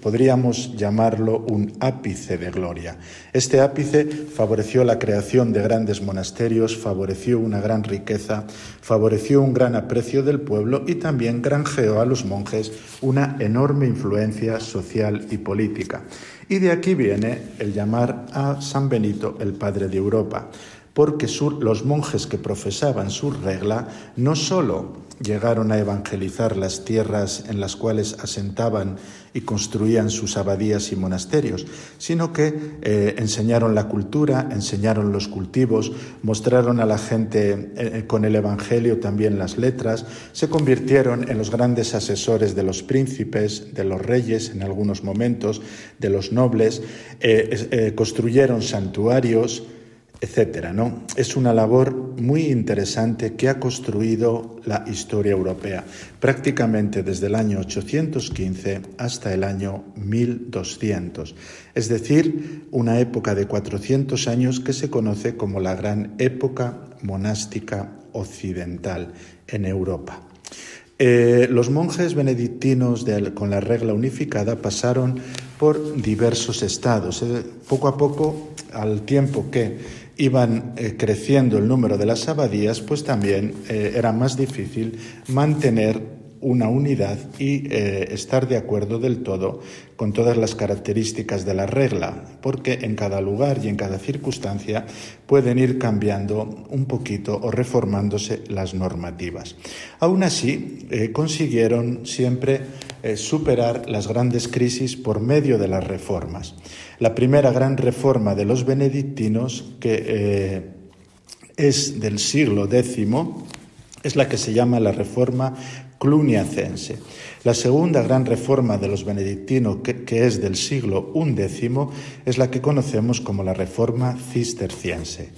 podríamos llamarlo un ápice de gloria. Este ápice favoreció la creación de grandes monasterios, favoreció una gran riqueza, favoreció un gran aprecio del pueblo y también granjeó a los monjes una enorme influencia social y política. Y de aquí viene el llamar a San Benito el Padre de Europa, porque los monjes que profesaban su regla no sólo llegaron a evangelizar las tierras en las cuales asentaban y construían sus abadías y monasterios, sino que eh, enseñaron la cultura, enseñaron los cultivos, mostraron a la gente eh, con el Evangelio también las letras, se convirtieron en los grandes asesores de los príncipes, de los reyes en algunos momentos, de los nobles, eh, construyeron santuarios, etcétera, ¿no? Es una labor muy interesante que ha construido la historia europea, prácticamente desde el año 815 hasta el año 1200, es decir, una época de 400 años que se conoce como la gran época monástica occidental en Europa. Eh, los monjes benedictinos con la regla unificada pasaron por diversos estados. Eh, poco a poco, al tiempo que iban eh, creciendo el número de las abadías, pues también eh, era más difícil mantener una unidad y eh, estar de acuerdo del todo con todas las características de la regla, porque en cada lugar y en cada circunstancia pueden ir cambiando un poquito o reformándose las normativas. Aún así, consiguieron siempre superar las grandes crisis por medio de las reformas. La primera gran reforma de los benedictinos, que eh, es del siglo X, es la que se llama la reforma cluniacense. La segunda gran reforma de los benedictinos, que, es del siglo XI, es la que conocemos como la reforma cisterciense.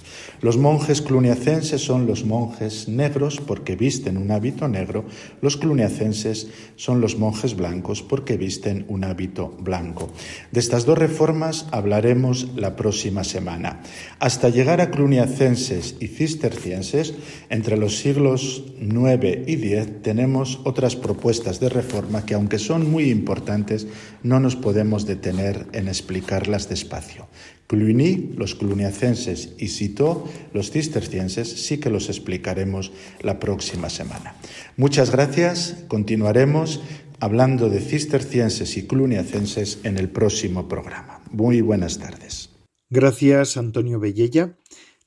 Los monjes cluniacenses son los monjes negros porque visten un hábito negro, los cluniacenses son los monjes blancos porque visten un hábito blanco. De estas dos reformas hablaremos la próxima semana. Hasta llegar a cluniacenses y cistercienses, entre los siglos IX y X tenemos otras propuestas de reforma que, aunque son muy importantes, no nos podemos detener en explicarlas despacio. Cluny, los cluniacenses, y Citeaux, los cistercienses, sí que los explicaremos la próxima semana. Muchas gracias. Continuaremos hablando de cistercienses y cluniacenses en el próximo programa. Muy buenas tardes. Gracias, Antonio Bellella.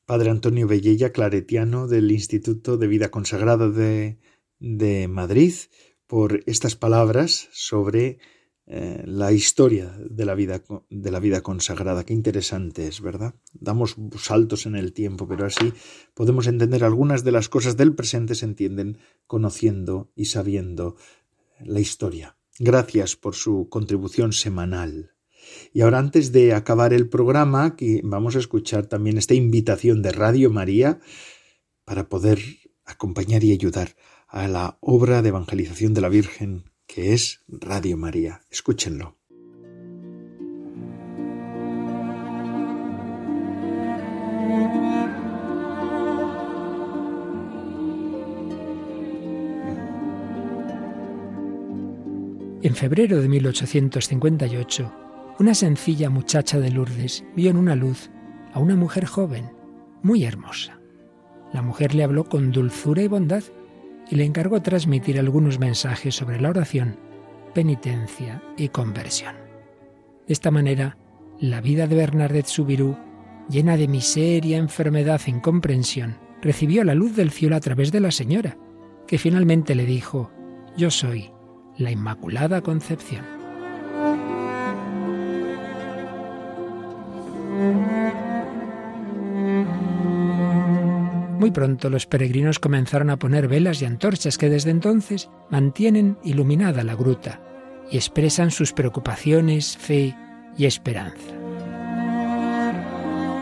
Padre Antonio Bellella, claretiano del Instituto de Vida Consagrada de, de Madrid, por estas palabras sobre eh, la historia de la, vida, de la vida consagrada. Qué interesante es, ¿verdad? Damos saltos en el tiempo, pero así podemos entender algunas de las cosas del presente se entienden conociendo y sabiendo la historia. Gracias por su contribución semanal. Y ahora antes de acabar el programa, vamos a escuchar también esta invitación de Radio María para poder acompañar y ayudar a la obra de evangelización de la Virgen que es Radio María. Escúchenlo. En febrero de 1858, una sencilla muchacha de Lourdes vio en una luz a una mujer joven, muy hermosa. La mujer le habló con dulzura y bondad y le encargó transmitir algunos mensajes sobre la oración, penitencia y conversión. De esta manera, la vida de Bernadette Subirú, llena de miseria, enfermedad e incomprensión, recibió la luz del cielo a través de la señora, que finalmente le dijo, Yo soy la Inmaculada Concepción. Muy pronto los peregrinos comenzaron a poner velas y antorchas que desde entonces mantienen iluminada la gruta y expresan sus preocupaciones, fe y esperanza.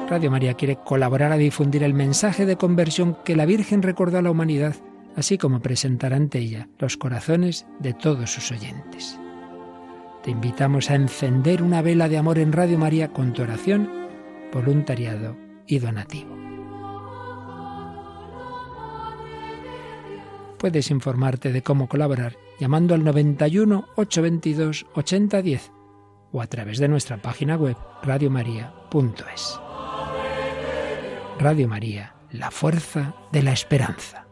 Radio María quiere colaborar a difundir el mensaje de conversión que la Virgen recordó a la humanidad, así como presentar ante ella los corazones de todos sus oyentes. Te invitamos a encender una vela de amor en Radio María con tu oración, voluntariado y donativo. Puedes informarte de cómo colaborar llamando al 91 822 8010 o a través de nuestra página web radiomaria.es. Radio María, la fuerza de la esperanza.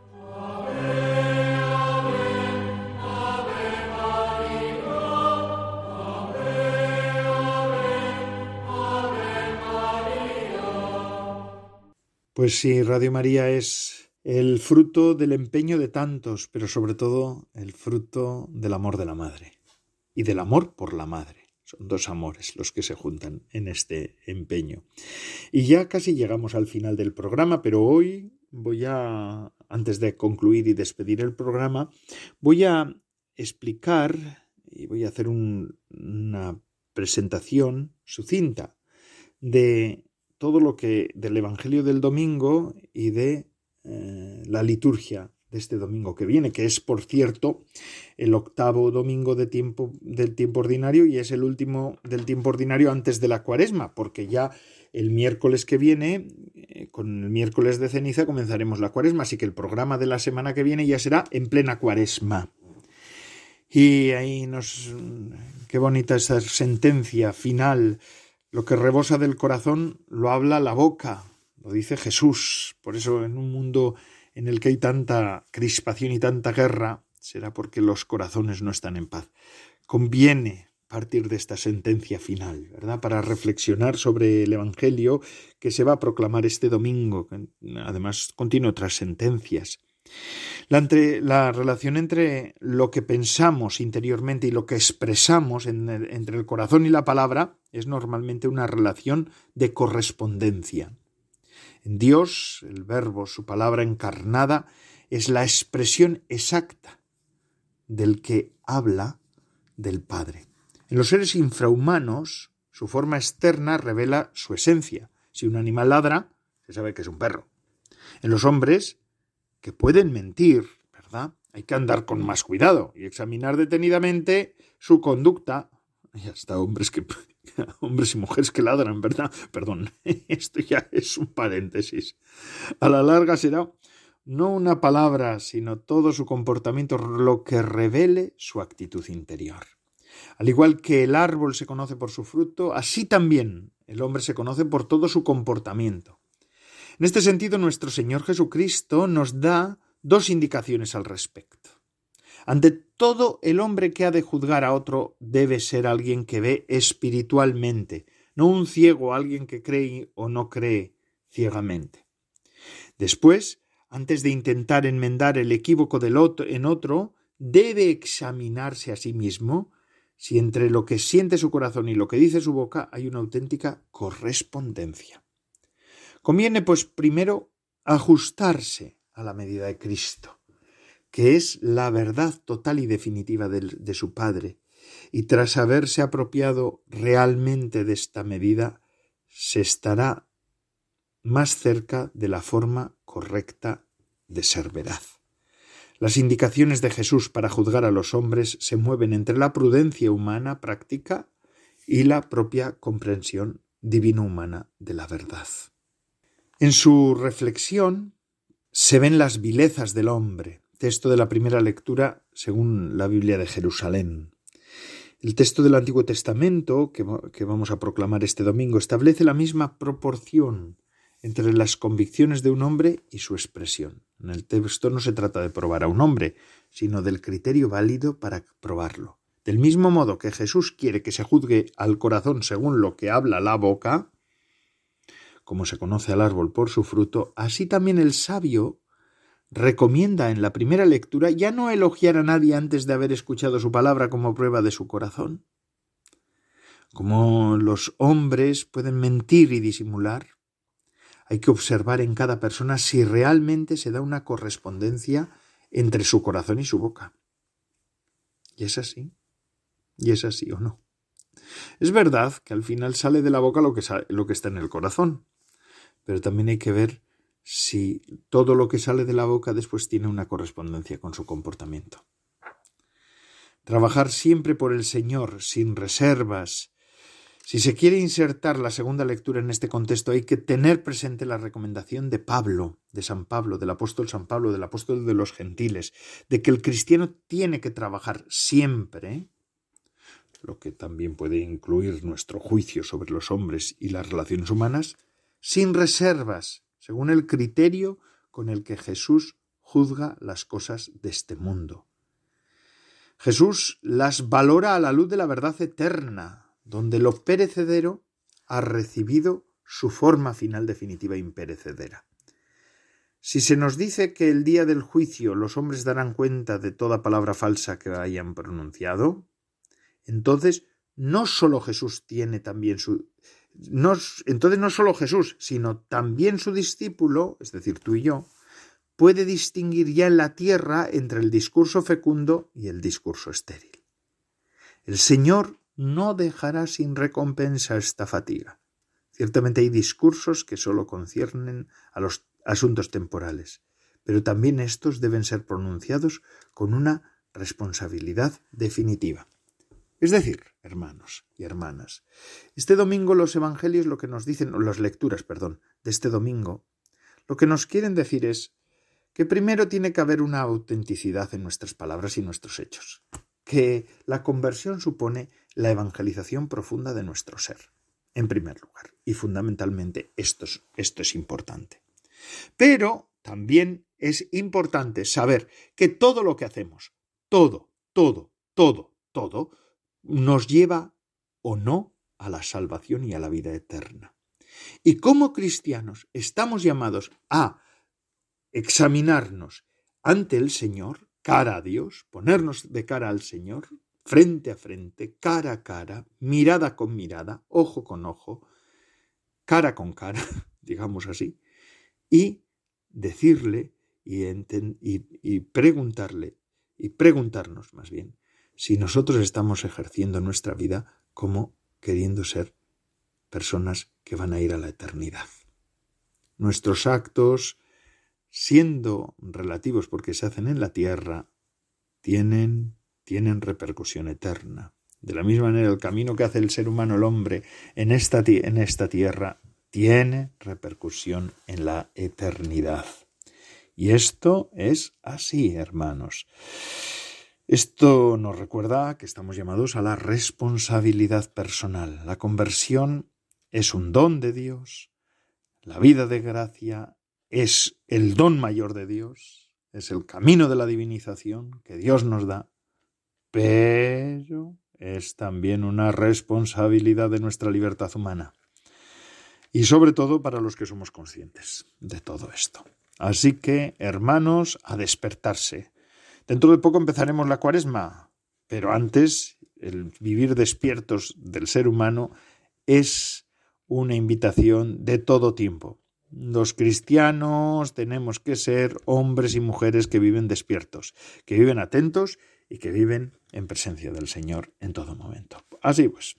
Pues sí, Radio María es el fruto del empeño de tantos, pero sobre todo el fruto del amor de la madre y del amor por la madre. Son dos amores los que se juntan en este empeño. Y ya casi llegamos al final del programa, pero hoy voy a, antes de concluir y despedir el programa, voy a explicar y voy a hacer una presentación sucinta de todo lo que del Evangelio del domingo y de eh, la liturgia de este domingo que viene, que es, por cierto, el octavo domingo de tiempo, del tiempo ordinario y es el último del tiempo ordinario antes de la cuaresma, porque ya el miércoles que viene, eh, con el miércoles de ceniza, comenzaremos la cuaresma, así que el programa de la semana que viene ya será en plena cuaresma. Y ahí nos... Qué bonita esa sentencia final. Lo que rebosa del corazón lo habla la boca, lo dice Jesús. Por eso en un mundo en el que hay tanta crispación y tanta guerra, será porque los corazones no están en paz. Conviene partir de esta sentencia final, ¿verdad? Para reflexionar sobre el Evangelio que se va a proclamar este domingo. Además, contiene otras sentencias. La, entre, la relación entre lo que pensamos interiormente y lo que expresamos entre el corazón y la palabra es normalmente una relación de correspondencia. Dios, el Verbo, su palabra encarnada, es la expresión exacta del que habla del Padre. En los seres infrahumanos, su forma externa revela su esencia. Si un animal ladra, se sabe que es un perro. En los hombres, que pueden mentir, ¿verdad? Hay que andar con más cuidado y examinar detenidamente su conducta. <laughs> Y hasta hombres que <laughs> hombres y mujeres que ladran, ¿verdad? Perdón, <laughs> esto ya es un paréntesis. A la larga será no una palabra, sino todo su comportamiento, lo que revele su actitud interior. Al igual que el árbol se conoce por su fruto, así también el hombre se conoce por todo su comportamiento. En este sentido, nuestro Señor Jesucristo nos da dos indicaciones al respecto. Ante todo, el hombre que ha de juzgar a otro debe ser alguien que ve espiritualmente, no un ciego, alguien que cree o no cree ciegamente. Después, antes de intentar enmendar el equívoco del otro en otro, debe examinarse a sí mismo si entre lo que siente su corazón y lo que dice su boca hay una auténtica correspondencia. Conviene, pues, primero ajustarse a la medida de Cristo, que es la verdad total y definitiva de, de su Padre, y tras haberse apropiado realmente de esta medida, se estará más cerca de la forma correcta de ser veraz. Las indicaciones de Jesús para juzgar a los hombres se mueven entre la prudencia humana práctica y la propia comprensión divino-humana de la verdad. En su reflexión se ven las vilezas del hombre, texto de la primera lectura según la Biblia de Jerusalén. El texto del Antiguo Testamento, que, vamos a proclamar este domingo, establece la misma proporción entre las convicciones de un hombre y su expresión. En el texto no se trata de probar a un hombre, sino del criterio válido para probarlo. Del mismo modo que Jesús quiere que se juzgue al corazón según lo que habla la boca, como se conoce al árbol por su fruto, así también el sabio recomienda en la primera lectura ya no elogiar a nadie antes de haber escuchado su palabra como prueba de su corazón. Como los hombres pueden mentir y disimular, hay que observar en cada persona si realmente se da una correspondencia entre su corazón y su boca. Y es así. Y es así o no. Es verdad que al final sale de la boca lo que, lo que está en el corazón, pero también hay que ver si todo lo que sale de la boca después tiene una correspondencia con su comportamiento. Trabajar siempre por el Señor, sin reservas, si se quiere insertar la segunda lectura en este contexto, hay que tener presente la recomendación de Pablo, de San Pablo, del apóstol San Pablo, del apóstol de los gentiles, de que el cristiano tiene que trabajar siempre, lo que también puede incluir nuestro juicio sobre los hombres y las relaciones humanas, sin reservas, según el criterio con el que Jesús juzga las cosas de este mundo. Jesús las valora a la luz de la verdad eterna, donde lo perecedero ha recibido su forma final definitiva imperecedera. Si se nos dice que el día del juicio los hombres darán cuenta de toda palabra falsa que hayan pronunciado, entonces no sólo Jesús tiene también su entonces no sólo Jesús, sino también su discípulo, es decir, tú y yo, puede distinguir ya en la tierra entre el discurso fecundo y el discurso estéril. El Señor no dejará sin recompensa esta fatiga. Ciertamente hay discursos que sólo conciernen a los asuntos temporales, pero también estos deben ser pronunciados con una responsabilidad definitiva. Es decir, hermanos y hermanas, este domingo los evangelios lo que nos dicen, las lecturas, perdón, de este domingo, lo que nos quieren decir es que primero tiene que haber una autenticidad en nuestras palabras y nuestros hechos, que la conversión supone la evangelización profunda de nuestro ser, en primer lugar. Y fundamentalmente esto es, esto es importante. Pero también es importante saber que todo lo que hacemos, todo, todo, todo, todo, nos lleva o no a la salvación y a la vida eterna. Y como cristianos estamos llamados a examinarnos ante el Señor, cara a Dios, ponernos de cara al Señor, frente a frente, cara a cara, mirada con mirada, ojo con ojo, cara con cara, <laughs> digamos así, y decirle y, y, preguntarle, y preguntarnos más bien, si nosotros estamos ejerciendo nuestra vida como queriendo ser personas que van a ir a la eternidad. Nuestros actos, siendo relativos porque se hacen en la tierra, tienen tienen repercusión eterna. De la misma manera, el camino que hace el ser humano, el hombre, en esta, en esta tierra, tiene repercusión en la eternidad. Y esto es así, hermanos. Esto nos recuerda que estamos llamados a la responsabilidad personal. La conversión es un don de Dios. La vida de gracia es el don mayor de Dios. Es el camino de la divinización que Dios nos da. Pero es también una responsabilidad de nuestra libertad humana. Y sobre todo para los que somos conscientes de todo esto. Así que, hermanos, a despertarse. Dentro de poco empezaremos la cuaresma, pero antes el vivir despiertos del ser humano es una invitación de todo tiempo. Los cristianos tenemos que ser hombres y mujeres que viven despiertos, que viven atentos y que viven en presencia del Señor en todo momento. Así pues,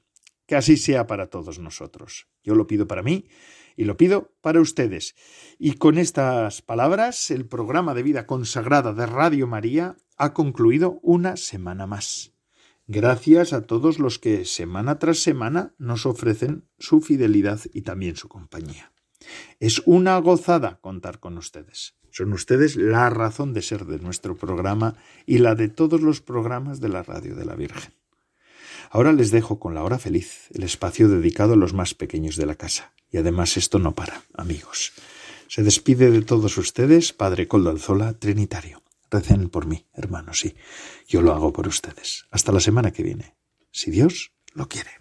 que así sea para todos nosotros. Yo lo pido para mí y lo pido para ustedes. Y con estas palabras, el programa de vida consagrada de Radio María ha concluido una semana más. Gracias a todos los que semana tras semana nos ofrecen su fidelidad y también su compañía. Es una gozada contar con ustedes. Son ustedes la razón de ser de nuestro programa y la de todos los programas de la Radio de la Virgen. Ahora les dejo con la hora feliz, el espacio dedicado a los más pequeños de la casa. Y además esto no para, amigos. Se despide de todos ustedes, Padre Coldo Alzola, Trinitario. Recen por mí, hermanos, sí. Yo lo hago por ustedes. Hasta la semana que viene, si Dios lo quiere.